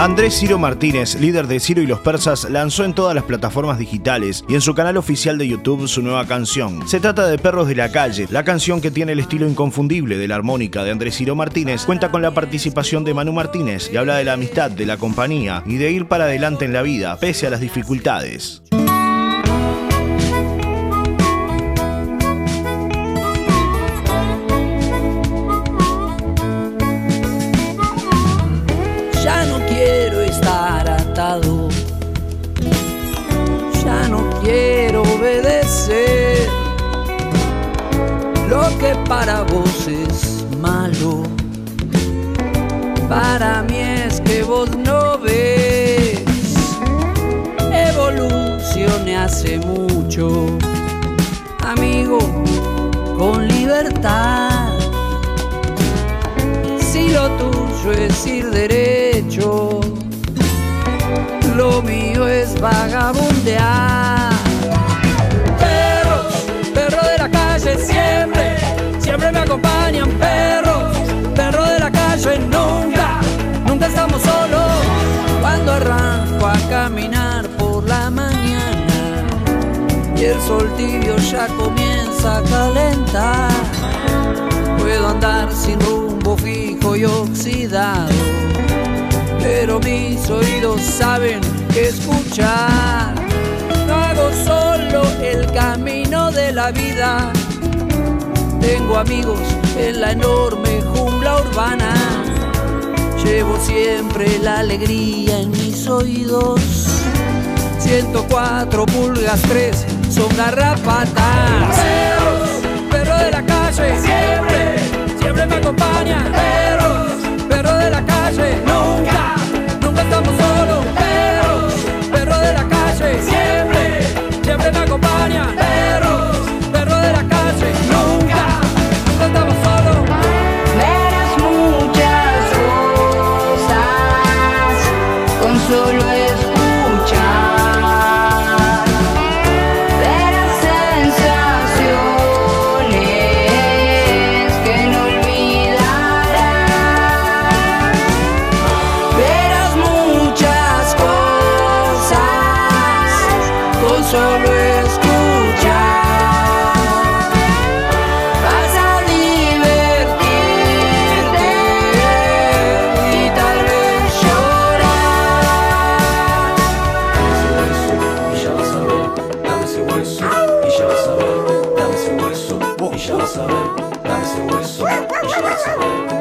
Andrés Ciro Martínez, líder de Ciro y los Persas, lanzó en todas las plataformas digitales y en su canal oficial de YouTube su nueva canción. Se trata de Perros de la Calle, la canción que tiene el estilo inconfundible de la armónica de Andrés Ciro Martínez, cuenta con la participación de Manu Martínez y habla de la amistad, de la compañía y de ir para adelante en la vida, pese a las dificultades. Que para vos es malo. Para mí es que vos no ves. Evolucione hace mucho, amigo, con libertad. Si lo tuyo es ir derecho lo mío es vagabundear. Y el sol tibio ya comienza a calentar, puedo andar sin rumbo fijo y oxidado pero mis oídos saben escuchar. Hago solo el camino de la vida, tengo amigos en la enorme jungla urbana. Llevo siempre la alegría en mis oídos. 104 pulgas 3 son garrapatas. solo escuchar. Vas a divertirte y tal vez llorar. Dame ese hueso y ya vas a ver. Dame ese hueso y ya vas a ver. Dame ese hueso y ya vas a ver. Dame ese hueso y ya vas a ver.